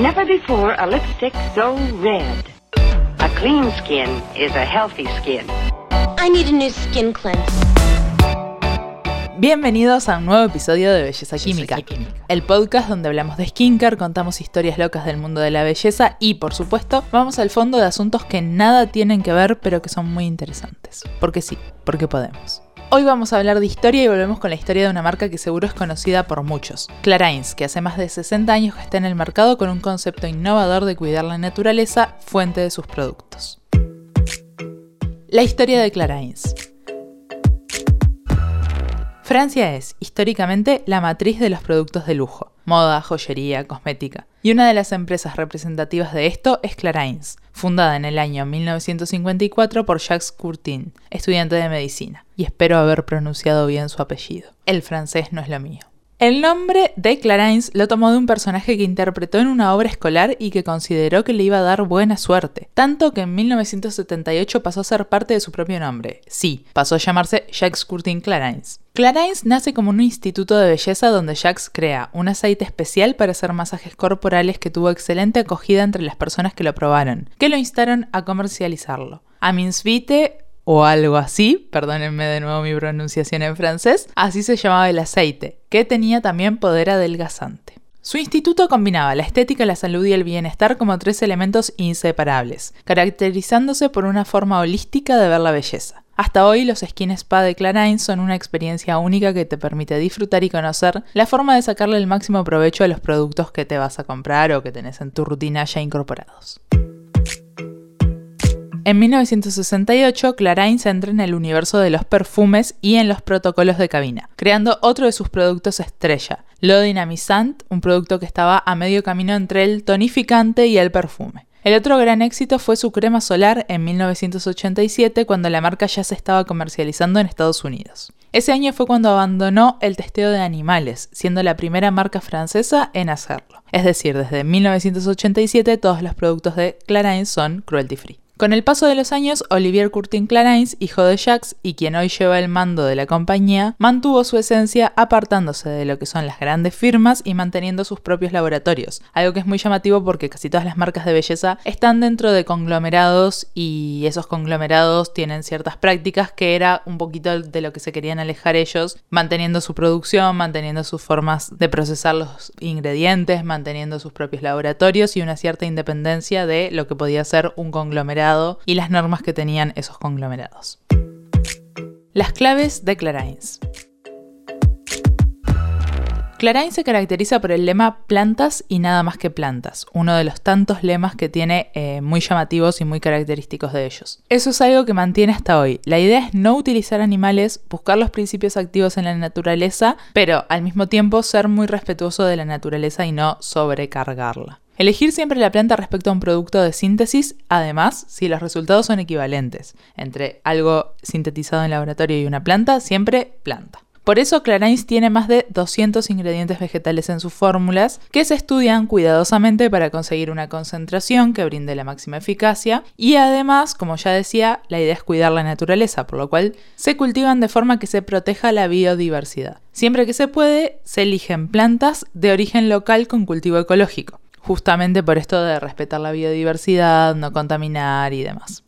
Never before a lipstick so red. A clean skin is a healthy skin. I need a new skin cleanse. Bienvenidos a un nuevo episodio de Belleza Química, el podcast donde hablamos de skincare, contamos historias locas del mundo de la belleza y, por supuesto, vamos al fondo de asuntos que nada tienen que ver pero que son muy interesantes. Porque sí, porque podemos. Hoy vamos a hablar de historia y volvemos con la historia de una marca que seguro es conocida por muchos, Clarins, que hace más de 60 años que está en el mercado con un concepto innovador de cuidar la naturaleza, fuente de sus productos. La historia de Clarins. Francia es, históricamente, la matriz de los productos de lujo, moda, joyería, cosmética. Y una de las empresas representativas de esto es Clarins, fundada en el año 1954 por Jacques Courtin, estudiante de medicina. Y espero haber pronunciado bien su apellido. El francés no es lo mío. El nombre de Clarins lo tomó de un personaje que interpretó en una obra escolar y que consideró que le iba a dar buena suerte, tanto que en 1978 pasó a ser parte de su propio nombre. Sí, pasó a llamarse Jacques Courtin Clarins. Clarins nace como un instituto de belleza donde Jacques crea un aceite especial para hacer masajes corporales que tuvo excelente acogida entre las personas que lo probaron, que lo instaron a comercializarlo. Aminsvite o algo así, perdónenme de nuevo mi pronunciación en francés, así se llamaba el aceite, que tenía también poder adelgazante. Su instituto combinaba la estética, la salud y el bienestar como tres elementos inseparables, caracterizándose por una forma holística de ver la belleza. Hasta hoy los skin spa de Clarins son una experiencia única que te permite disfrutar y conocer la forma de sacarle el máximo provecho a los productos que te vas a comprar o que tenés en tu rutina ya incorporados. En 1968, Clarins entra en el universo de los perfumes y en los protocolos de cabina, creando otro de sus productos estrella, L'Eau Dynamisant, un producto que estaba a medio camino entre el tonificante y el perfume. El otro gran éxito fue su crema solar en 1987, cuando la marca ya se estaba comercializando en Estados Unidos. Ese año fue cuando abandonó el testeo de animales, siendo la primera marca francesa en hacerlo. Es decir, desde 1987 todos los productos de Clarins son cruelty free. Con el paso de los años, Olivier Courtin Clarins, hijo de Jacques y quien hoy lleva el mando de la compañía, mantuvo su esencia apartándose de lo que son las grandes firmas y manteniendo sus propios laboratorios, algo que es muy llamativo porque casi todas las marcas de belleza están dentro de conglomerados y esos conglomerados tienen ciertas prácticas que era un poquito de lo que se querían alejar ellos, manteniendo su producción, manteniendo sus formas de procesar los ingredientes, manteniendo sus propios laboratorios y una cierta independencia de lo que podía ser un conglomerado y las normas que tenían esos conglomerados. Las claves de Clarins. Clarins se caracteriza por el lema plantas y nada más que plantas, uno de los tantos lemas que tiene eh, muy llamativos y muy característicos de ellos. Eso es algo que mantiene hasta hoy. La idea es no utilizar animales, buscar los principios activos en la naturaleza, pero al mismo tiempo ser muy respetuoso de la naturaleza y no sobrecargarla. Elegir siempre la planta respecto a un producto de síntesis, además, si los resultados son equivalentes. Entre algo sintetizado en laboratorio y una planta, siempre planta. Por eso Clarins tiene más de 200 ingredientes vegetales en sus fórmulas que se estudian cuidadosamente para conseguir una concentración que brinde la máxima eficacia y además, como ya decía, la idea es cuidar la naturaleza, por lo cual se cultivan de forma que se proteja la biodiversidad. Siempre que se puede, se eligen plantas de origen local con cultivo ecológico justamente por esto de respetar la biodiversidad, no contaminar y demás.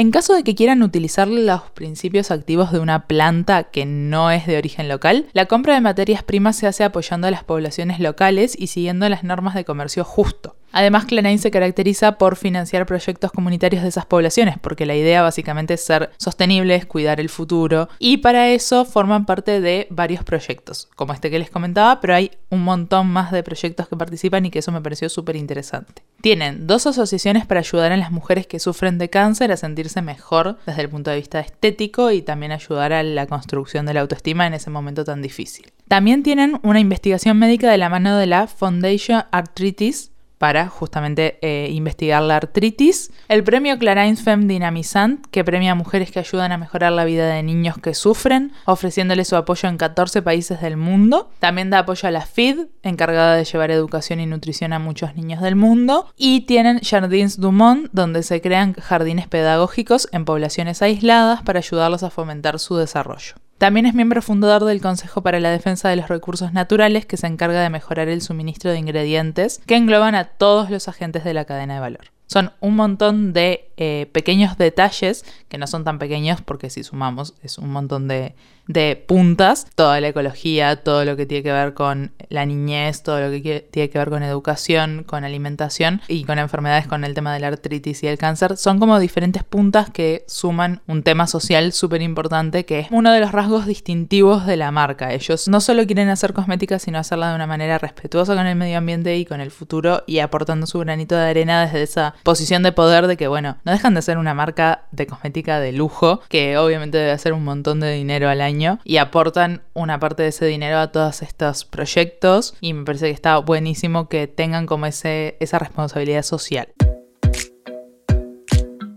En caso de que quieran utilizar los principios activos de una planta que no es de origen local, la compra de materias primas se hace apoyando a las poblaciones locales y siguiendo las normas de comercio justo. Además, Clarine se caracteriza por financiar proyectos comunitarios de esas poblaciones, porque la idea básicamente es ser sostenibles, cuidar el futuro, y para eso forman parte de varios proyectos, como este que les comentaba, pero hay un montón más de proyectos que participan y que eso me pareció súper interesante. Tienen dos asociaciones para ayudar a las mujeres que sufren de cáncer a sentirse mejor desde el punto de vista estético y también ayudar a la construcción de la autoestima en ese momento tan difícil. También tienen una investigación médica de la mano de la Foundation Arthritis para justamente eh, investigar la artritis. El premio Clarins Femme Dynamisant, que premia a mujeres que ayudan a mejorar la vida de niños que sufren, ofreciéndole su apoyo en 14 países del mundo. También da apoyo a la FID, encargada de llevar educación y nutrición a muchos niños del mundo. Y tienen Jardins Dumont, donde se crean jardines pedagógicos en poblaciones aisladas para ayudarlos a fomentar su desarrollo. También es miembro fundador del Consejo para la Defensa de los Recursos Naturales, que se encarga de mejorar el suministro de ingredientes que engloban a todos los agentes de la cadena de valor. Son un montón de eh, pequeños detalles, que no son tan pequeños porque si sumamos es un montón de, de puntas, toda la ecología, todo lo que tiene que ver con la niñez, todo lo que tiene que ver con educación, con alimentación y con enfermedades con el tema de la artritis y el cáncer, son como diferentes puntas que suman un tema social súper importante que es uno de los rasgos distintivos de la marca. Ellos no solo quieren hacer cosmética, sino hacerla de una manera respetuosa con el medio ambiente y con el futuro y aportando su granito de arena desde esa posición de poder de que, bueno, no dejan de ser una marca de cosmética de lujo, que obviamente debe hacer un montón de dinero al año y aportan una parte de ese dinero a todos estos proyectos y me parece que está buenísimo que tengan como ese, esa responsabilidad social.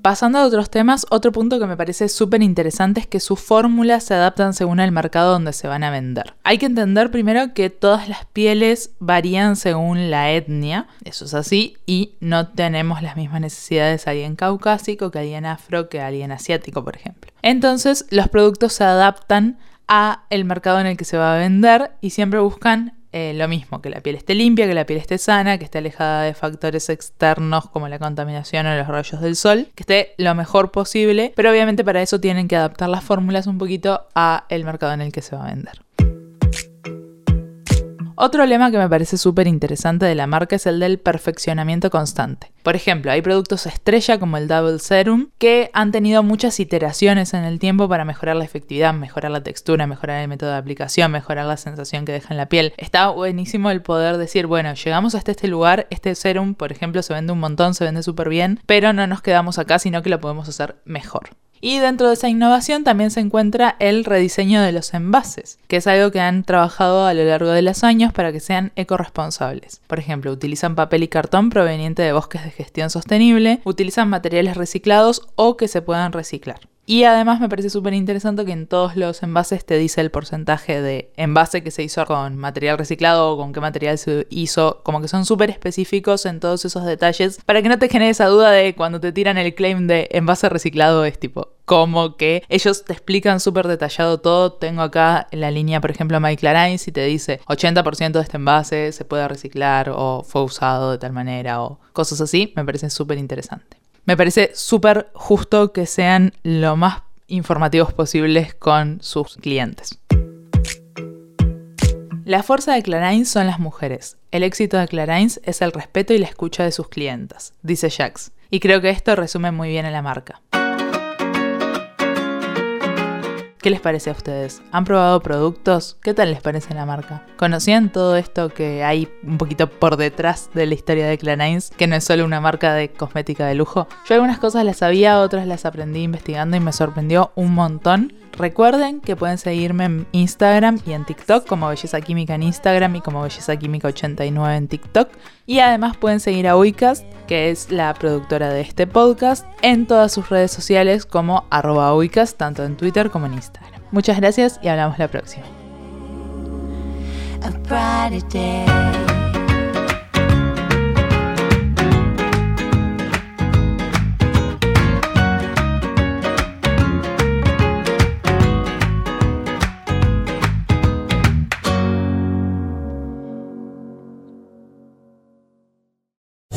Pasando a otros temas, otro punto que me parece súper interesante es que sus fórmulas se adaptan según el mercado donde se van a vender. Hay que entender primero que todas las pieles varían según la etnia, eso es así, y no tenemos las mismas necesidades alguien caucásico que alguien afro que alguien asiático, por ejemplo. Entonces, los productos se adaptan a el mercado en el que se va a vender y siempre buscan eh, lo mismo, que la piel esté limpia, que la piel esté sana, que esté alejada de factores externos como la contaminación o los rayos del sol, que esté lo mejor posible, pero obviamente para eso tienen que adaptar las fórmulas un poquito a el mercado en el que se va a vender. Otro lema que me parece súper interesante de la marca es el del perfeccionamiento constante. Por ejemplo, hay productos estrella como el Double Serum que han tenido muchas iteraciones en el tiempo para mejorar la efectividad, mejorar la textura, mejorar el método de aplicación, mejorar la sensación que deja en la piel. Está buenísimo el poder decir, bueno, llegamos hasta este lugar, este serum, por ejemplo, se vende un montón, se vende súper bien, pero no nos quedamos acá, sino que lo podemos hacer mejor. Y dentro de esa innovación también se encuentra el rediseño de los envases, que es algo que han trabajado a lo largo de los años para que sean ecoresponsables. Por ejemplo, utilizan papel y cartón proveniente de bosques de gestión sostenible, utilizan materiales reciclados o que se puedan reciclar. Y además me parece súper interesante que en todos los envases te dice el porcentaje de envase que se hizo con material reciclado o con qué material se hizo, como que son súper específicos en todos esos detalles, para que no te genere esa duda de cuando te tiran el claim de envase reciclado es tipo, como que ellos te explican súper detallado todo. Tengo acá en la línea, por ejemplo, My Clarins y te dice 80% de este envase se puede reciclar o fue usado de tal manera o cosas así. Me parece súper interesante. Me parece súper justo que sean lo más informativos posibles con sus clientes. La fuerza de Clarins son las mujeres. El éxito de Clarins es el respeto y la escucha de sus clientes, dice Jax. Y creo que esto resume muy bien a la marca. ¿Qué les parece a ustedes? ¿Han probado productos? ¿Qué tal les parece la marca? ¿Conocían todo esto que hay un poquito por detrás de la historia de Clarins? Que no es solo una marca de cosmética de lujo. Yo algunas cosas las sabía, otras las aprendí investigando y me sorprendió un montón. Recuerden que pueden seguirme en Instagram y en TikTok como Belleza Química en Instagram y como Belleza Química 89 en TikTok. Y además pueden seguir a Uicast, que es la productora de este podcast, en todas sus redes sociales como arroba Uicast, tanto en Twitter como en Instagram. Muchas gracias y hablamos la próxima.